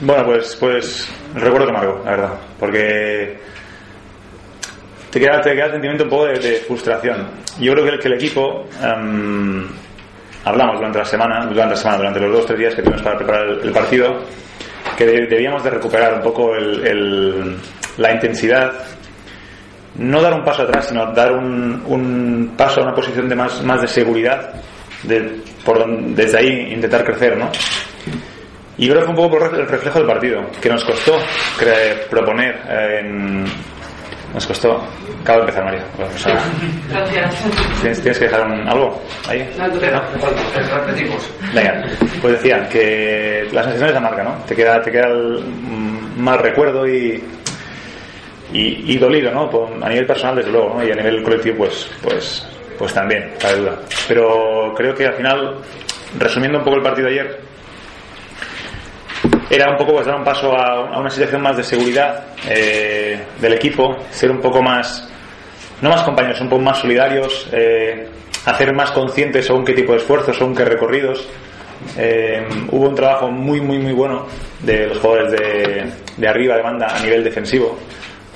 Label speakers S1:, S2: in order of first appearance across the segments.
S1: Bueno, pues, pues recuerdo que marco, la verdad, porque te queda, te queda el sentimiento un poco de, frustración. Yo creo que el, que el equipo, em, hablamos durante la semana, durante la semana, durante los dos o tres días que tuvimos para preparar el, partido, que de- debíamos de recuperar un poco el- la intensidad, no dar un paso atrás, sino dar un, un paso a una posición de más, más de seguridad, de, por donde- desde ahí intentar crecer, ¿no? Y creo que fue un poco por el reflejo del partido, que nos costó cre- proponer eh, en... Nos costó... Acabo de empezar, María. Bueno, pues,
S2: Gracias.
S1: ¿tienes, tienes que dejar un- algo ahí?
S2: No,
S1: ¿No?
S3: Repetimos.
S1: Venga, pues decía que las sensaciones de marca, ¿no? Te queda, te queda el mm, mal recuerdo y, y, y dolido, ¿no? A nivel personal, desde luego, ¿no? Y a nivel colectivo, pues, pues, pues también, cabe duda. Pero creo que al final, resumiendo un poco el partido de ayer, era un poco pues dar un paso a, una situación más de seguridad eh, del equipo, ser un poco más, no más compañeros, un poco más solidarios, eh, hacer más conscientes según qué tipo de esfuerzos, según qué recorridos. Eh, hubo un trabajo muy, muy, muy bueno de los jugadores de, arriba de banda a nivel defensivo.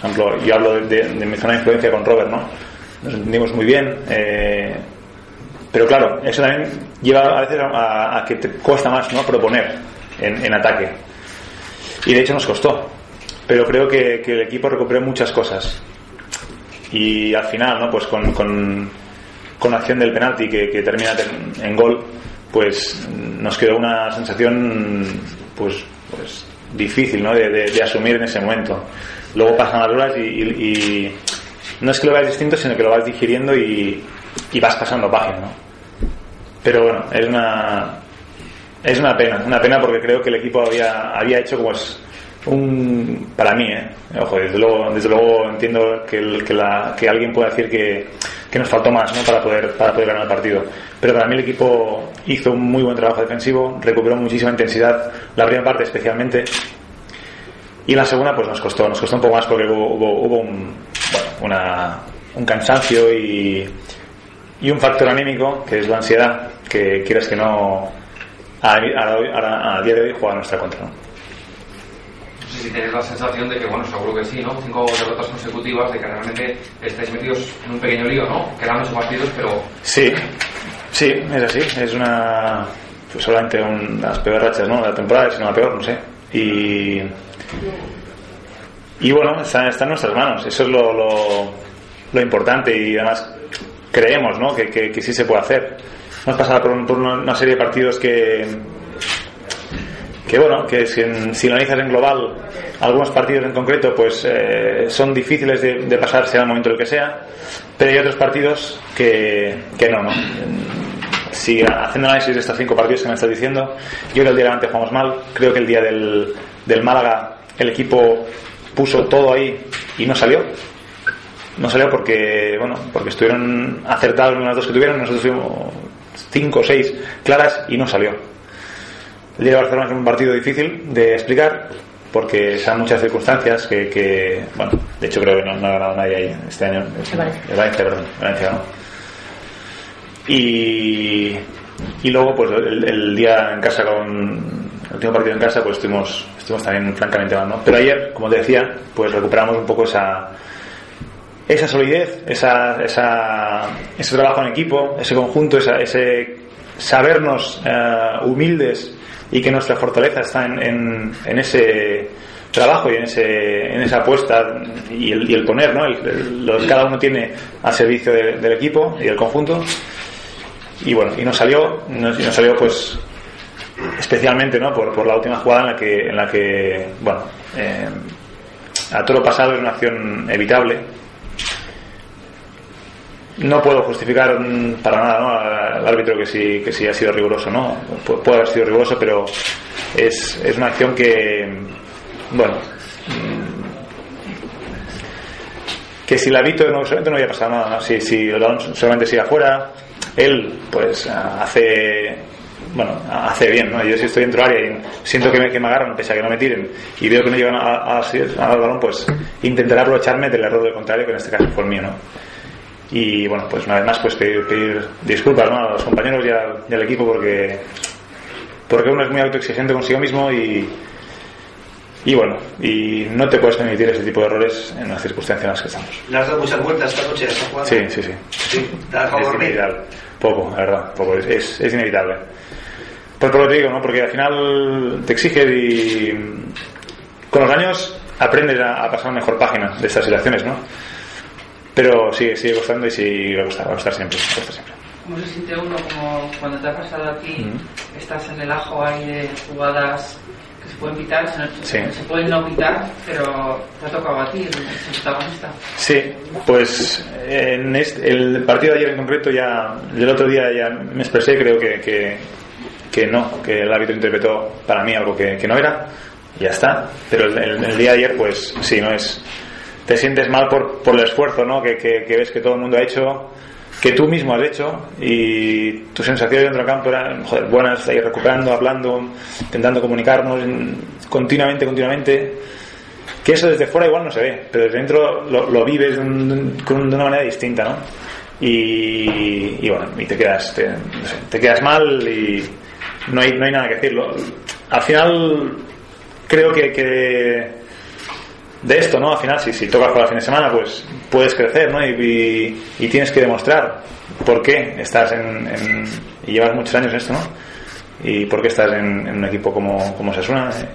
S1: Por ejemplo, yo hablo de mi zona de influencia con Robert, ¿no? Nos entendimos muy bien. eh, pero claro, eso también lleva a veces a, a que te cuesta más ¿no? proponer en, en ataque. Y de hecho nos costó. Pero creo que, el equipo recuperó muchas cosas. Y al final, ¿no? Pues con, con, acción del penalti que, termina en, en gol, pues nos quedó una sensación pues, pues difícil ¿no? de, asumir en ese momento. Luego pasan las horas y, y- y no es que lo veas distinto, sino que lo vas digiriendo y, y vas pasando página. ¿no? Pero bueno, es una, es una pena, una pena porque creo que el equipo había, había hecho como es un para mí, ¿eh? ojo, desde luego, desde luego entiendo que, que, alguien pueda decir que, que nos faltó más ¿no? para poder para poder ganar el partido. Pero para mí el equipo hizo un muy buen trabajo defensivo, recuperó muchísima intensidad, la primera parte especialmente. Y la segunda pues nos costó, nos costó un poco más porque hubo, hubo, hubo un, bueno, una- un cansancio y, y un factor anímico que es la ansiedad, que quieras que no a, a- día de hoy juega nuestra contra. ¿no?
S3: No sé si tenéis la sensación de que, bueno, seguro que sí, ¿no? Cinco derrotas consecutivas, de que realmente estáis metidos en un pequeño lío, ¿no? Quedan ocho partidos, pero
S1: Sí, sí, es así. Es una. Pues solamente una de las peores rachas, ¿no? De la temporada, si no la peor, no sé. Y. Y bueno, está, está en nuestras manos. Eso es lo, lo, lo importante y además creemos, ¿no? Que, que, que sí se puede hacer. Hemos pasado por, un- por una, serie de partidos que. Que bueno, que si, analizas en global, algunos partidos en concreto, pues eh, son difíciles de, de pasar, sea el momento el que sea, pero hay otros partidos que, que no, ¿no? Si haciendo análisis de estos cinco partidos que me estás diciendo, yo creo que el día de delante jugamos mal, creo que el día del, del Málaga el equipo puso todo ahí y no salió. No salió porque, bueno, porque estuvieron acertados en las dos que tuvieron, nosotros tuvimos cinco o seis claras y no salió. El día de Barcelona es un partido difícil de explicar porque son muchas circunstancias que, que, bueno, de hecho creo que no, no ha ganado nadie ahí este año.
S2: El Valencia.
S1: El Valencia, perdón, el Valencia ganó. Y, y luego, pues el, el día en casa con el último partido en casa, pues estuvimos, estuvimos también francamente mal, ¿no? Pero ayer, como te decía, pues recuperamos un poco esa, esa solidez, esa, ese trabajo en equipo, ese conjunto, esa- ese sabernos eh, humildes y que nuestra fortaleza está en, en- ese trabajo y en, ese, en esa apuesta y el, y el poner, ¿no? El- lo que cada uno tiene al servicio de- del equipo y del conjunto. Y bueno, y nos salió, nos, y nos salió pues especialmente ¿no? por, por la última jugada en la que, en la que bueno, eh, a todo lo pasado es una acción evitable. No puedo justificar mm, para nada ¿no? al árbitro que sí, que sí ha sido riguroso, ¿no? Pu- puede haber sido riguroso, pero es, es una acción que, bueno, mm, que si la evito no, seguramente no había pasado nada. Si, si el balón solamente sigue afuera, él pues hace bueno, hace bien, ¿no? Yo si estoy dentro del área y siento que me, que me agarran, pese a que no me tiren, y veo que no llegan a- al balón, pues intentaré aprovecharme del error del contrario, que en este caso fue el mío, ¿no? Y bueno, pues una vez más, pues pedir, pedir disculpas ¿no? a los compañeros y al, y al equipo porque, porque uno es muy autoexigente consigo mismo y, y bueno, y no te puedes permitir ese tipo de errores en las circunstancias en las que estamos.
S2: ¿Le has dado muchas vueltas esta noche a esta jugada?
S1: Sí, sí, sí.
S2: Sí, ¿Te ha dejado
S1: Es inevitable. Poco, la verdad, poco. Es, es, es inevitable. Pues por lo que te digo, ¿no? Porque al final te exige y con los años aprendes a, a pasar mejor página de estas situaciones, ¿no? Pero sigue, sigue costando y sí va a costar, va a costar siempre, va a costar siempre.
S4: ¿Cómo se siente uno como cuando te ha pasado a ti? Estás en el ajo ahí de jugadas que se pueden pitar, se,
S1: Sí.
S4: se pueden no pitar, pero te ha tocado a ti, el, protagonista.
S1: Sí, pues en este- el partido de ayer en concreto ya, el otro día ya me expresé, creo que, que, que no, que el árbitro interpretó para mí algo que, que no era, ya está. Pero el, el- el día de ayer, pues sí, no es, te sientes mal por, por el esfuerzo, ¿no? Que, que, que ves que todo el mundo ha hecho, que tú mismo has hecho, y tu sensación dentro del campo era, joder, buenas, ahí recuperando, hablando, intentando comunicarnos en- continuamente, continuamente que eso desde fuera igual no se ve, pero desde dentro lo, lo vives de, un- de una manera distinta, ¿no? Y, y bueno, y te quedas, te, no sé, te quedas mal y no hay, no hay nada que decirlo. Al final, creo que, que de esto, ¿no? Al final, si, si tocas para el fin de semana, pues puedes crecer, ¿no? Y, y- tienes que demostrar por qué estás en, y llevas muchos años en esto, ¿no? Y por qué estás en, un equipo como, como Sasuna, eh,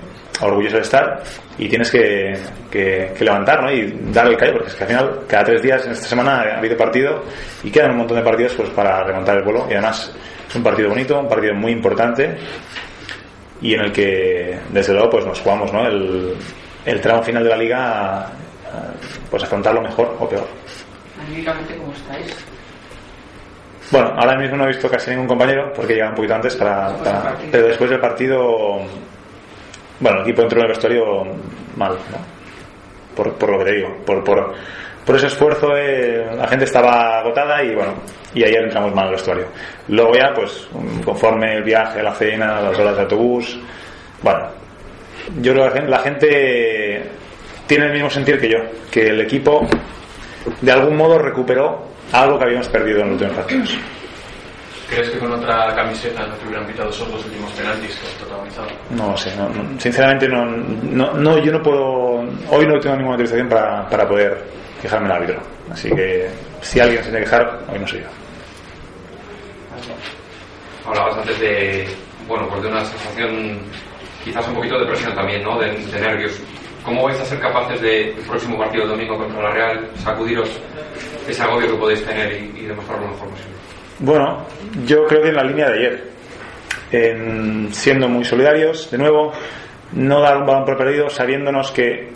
S1: orgulloso de estar, y tienes que, que, que levantar, ¿no? Y dar el callo, porque es que al final, cada tres días en esta semana ha habido partido y quedan un montón de partidos pues para remontar el vuelo, y además es un partido bonito, un partido muy importante, y en el que desde luego pues nos jugamos ¿no? el, el tramo final de la liga pues afrontarlo mejor o peor
S4: Anímicamente, ¿cómo estáis?
S1: bueno ahora mismo no he visto casi ningún compañero porque llega un poquito antes para, pero después del partido bueno el equipo entró en el vestuario mal ¿no? por, por lo que te digo por, por, por ese esfuerzo eh, la gente estaba agotada y bueno y ayer entramos mal al vestuario luego ya pues conforme el viaje la cena las horas de autobús bueno yo creo que la gente- tiene el mismo sentir que yo que el equipo de algún modo recuperó algo que habíamos perdido en los últimos partidos.
S5: ¿Crees que con otra camiseta no te hubieran pitado esos dos últimos penaltis que has protagonizado?
S1: no sé no- no- sinceramente no, no, no yo no puedo hoy no tengo ninguna autorización para, para poder quejarme al árbitro. Así que si alguien se tiene que quejar hoy no soy yo.
S3: Hablabas antes de, bueno, pues de una sensación, quizás un poquito de presión también, ¿no? De, de nervios. ¿Cómo vais a ser capaces de, el próximo partido domingo contra la Real, sacudiros ese agobio que podéis tener y, y demostrarlo lo mejor posible?
S1: Bueno, yo creo que en la línea de ayer, en siendo muy solidarios, de nuevo, no dar un balón por perdido sabiéndonos que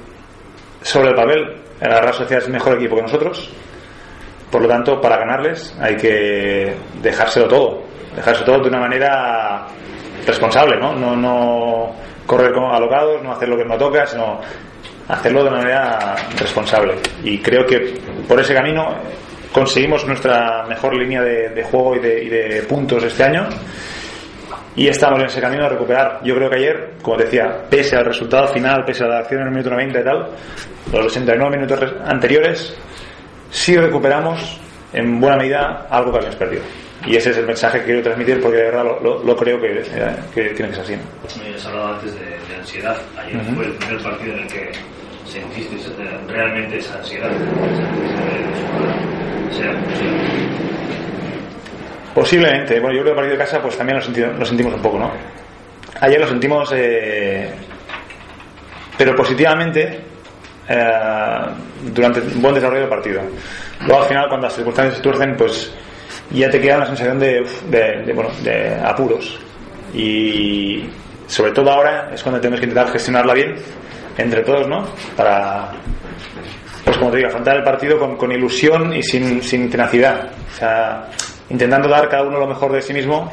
S1: sobre el papel el Real Sociedad es mejor equipo que nosotros, por lo tanto, para ganarles hay que dejárselo todo, dejárselo todo de una manera responsable, ¿no? No, no correr como alocados, no hacer lo que no toca, sino hacerlo de una manera responsable. Y creo que por ese camino conseguimos nuestra mejor línea de, juego y de, y de puntos este año. Y estamos en ese camino de recuperar. Yo creo que ayer, como decía, pese al resultado final, pese a la acción en el minuto 90 y tal, los 69 minutos res- anteriores, sí recuperamos en buena medida algo que habíamos perdido. Y ese es el mensaje que quiero transmitir porque de verdad lo, lo- lo creo que, eh, que tiene que ser así. ¿no?
S6: Me has hablado antes de, de ansiedad. Ayer fue el primer partido en el que sentiste eh, realmente esa ansiedad.
S1: Posiblemente, bueno, yo creo que el partido de casa pues también lo, senti- lo sentimos un poco, ¿no? Ayer lo sentimos, eh, pero positivamente eh, durante un buen desarrollo del partido. Luego al final, cuando las circunstancias se tuercen, pues ya te queda una sensación de, de, bueno, de apuros. Y sobre todo ahora es cuando tenemos que intentar gestionarla bien entre todos, ¿no? Para, pues como te digo, afrontar el partido con, con ilusión y sin, sin tenacidad. O sea, intentando dar cada uno lo mejor de sí mismo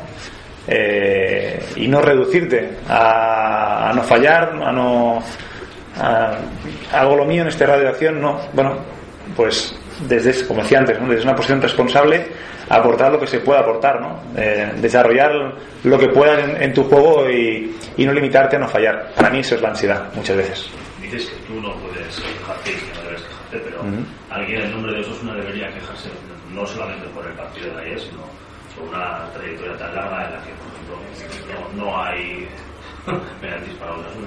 S1: eh, y no reducirte a, a no fallar, a no. a- hago lo mío en este radio de acción, no. Bueno, pues desde, como decía antes, ¿no? desde una posición responsable, aportar lo que se pueda aportar, ¿no? Eh, desarrollar lo que puedas en, en tu juego y, y no limitarte a no fallar. Para mí eso es la ansiedad, muchas veces.
S6: Dices que tú no puedes quejarte y que no debes quejarte, pero alguien en nombre de Osasuna debería quejarse no solamente por el partido de ayer, sino por una trayectoria tan larga en la que, por ejemplo, no, no hay penaltis para Osasuna.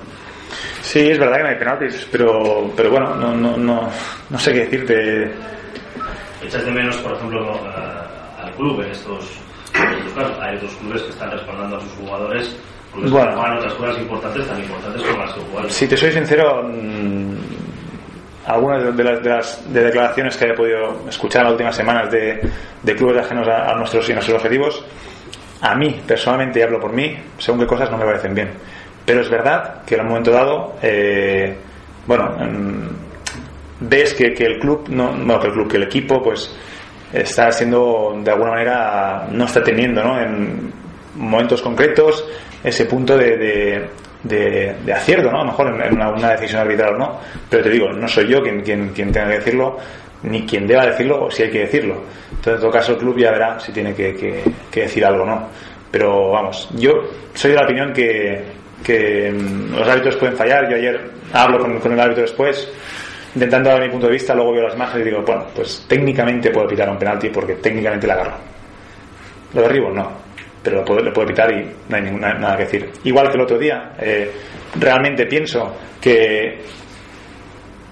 S1: Sí, Sí, es verdad que no hay penaltis, pero, pero bueno, no, no, no, no sé qué decirte.
S6: ¿Echas de menos, por ejemplo, al club en estos, en estos casos? Hay otros clubes que están respaldando a sus jugadores,
S1: Bueno.
S6: otras cosas importantes, tan importantes como las que juegan.
S1: Si te soy sincero, mm, algunas de- las, de las- de declaraciones que haya podido escuchar en las últimas semanas de, de clubes ajenos a, a nuestros y a nuestros objetivos, a mí, personalmente, y hablo por mí, según qué cosas no me parecen bien. Pero es verdad que en un momento dado, eh, bueno, ves que, que el club, no, bueno, que el club, que el equipo, pues está siendo, de alguna manera, no está teniendo, ¿no? En momentos concretos, ese punto de, de, acierto, ¿no? A lo mejor en, una, una decisión arbitral o no. Pero te digo, no soy yo quien, quien, quien tenga que decirlo, ni quien deba decirlo o si hay que decirlo. Entonces, en todo caso, el club ya verá si tiene que, que- que decir algo o no. Pero vamos, yo soy de la opinión que, que mm, los árbitros pueden fallar. Yo ayer hablo con, con el árbitro después, intentando dar mi punto de vista, luego veo las imágenes y digo, bueno, pues técnicamente puedo pitar un penalti porque técnicamente la agarro. Lo derribo, no. Pero lo puedo, le puedo pitar y no hay ninguna, nada que decir. Igual que el otro día, eh, realmente pienso que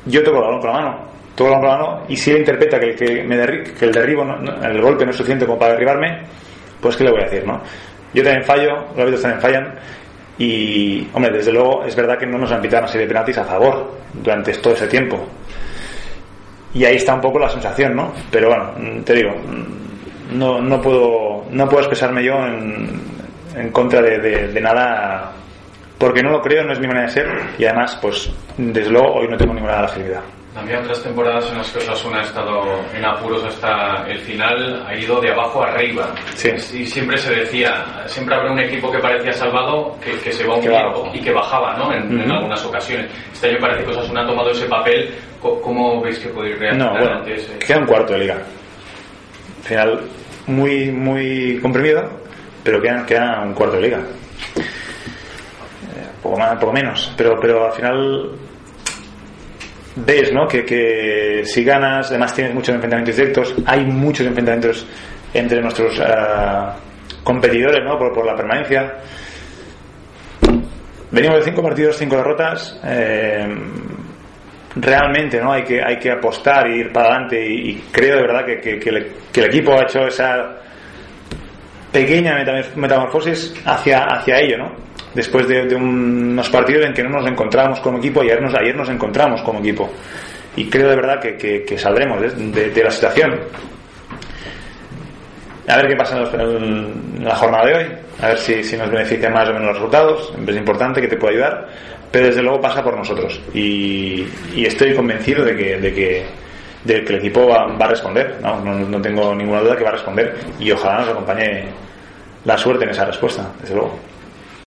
S1: yo toco el balón con la mano, toco el balón con la mano y si él interpreta que el, que me derri- que el derribo, no- el golpe no es suficiente como para derribarme, pues ¿qué le voy a decir, no? Yo también fallo, los árbitros también fallan y, hombre, desde luego es verdad que no nos han pitado una serie de penaltis a favor durante todo ese tiempo. Y ahí está un poco la sensación, ¿no? Pero bueno, mm, te digo, mm, no, no puedo no puedo expresarme yo en, en contra de, de- nada porque no lo creo, no es mi manera de ser y además, pues, desde luego hoy no tengo ninguna legitimidad.
S5: Había otras temporadas en las que Osasuna ha estado en apuros hasta el final, ha ido de abajo arriba.
S1: Sí.
S5: Y siempre se decía, siempre habrá un equipo que parecía salvado que, que se va
S1: va abajo.
S5: y que bajaba, ¿no? En, algunas ocasiones. Este año parece que Osasuna ha tomado ese papel. ¿Cómo veis que podéis reaccionar
S1: No, bueno,
S5: ante ese?
S1: queda un cuarto de liga. Al final, muy, muy comprimido, pero queda, queda un cuarto de liga. Eh, poco más, poco menos. Pero, pero al final ves, ¿no? Que, que si ganas, además tienes muchos enfrentamientos directos, hay muchos enfrentamientos entre nuestros ah, competidores, ¿no? Por, por la permanencia. Venimos de cinco partidos, cinco derrotas. eh, realmente no hay que hay que apostar e ir para adelante y, creo de verdad que, que- que el, equipo ha hecho esa pequeña metamor- metamorfosis hacia hacia ello no después de, de un- unos partidos en que no nos encontramos como equipo y ayer nos ayer nos encontramos como equipo y creo de verdad que, que- saldremos de, la situación a ver qué pasa en, la jornada de hoy, a ver si, si nos beneficia más o menos los resultados. Es importante que te pueda ayudar, pero desde luego pasa por nosotros. Y, estoy convencido de que, de que, que el equipo va, va a responder. ¿no? No, no tengo ninguna duda que va a responder y ojalá nos acompañe la suerte en esa respuesta, desde luego.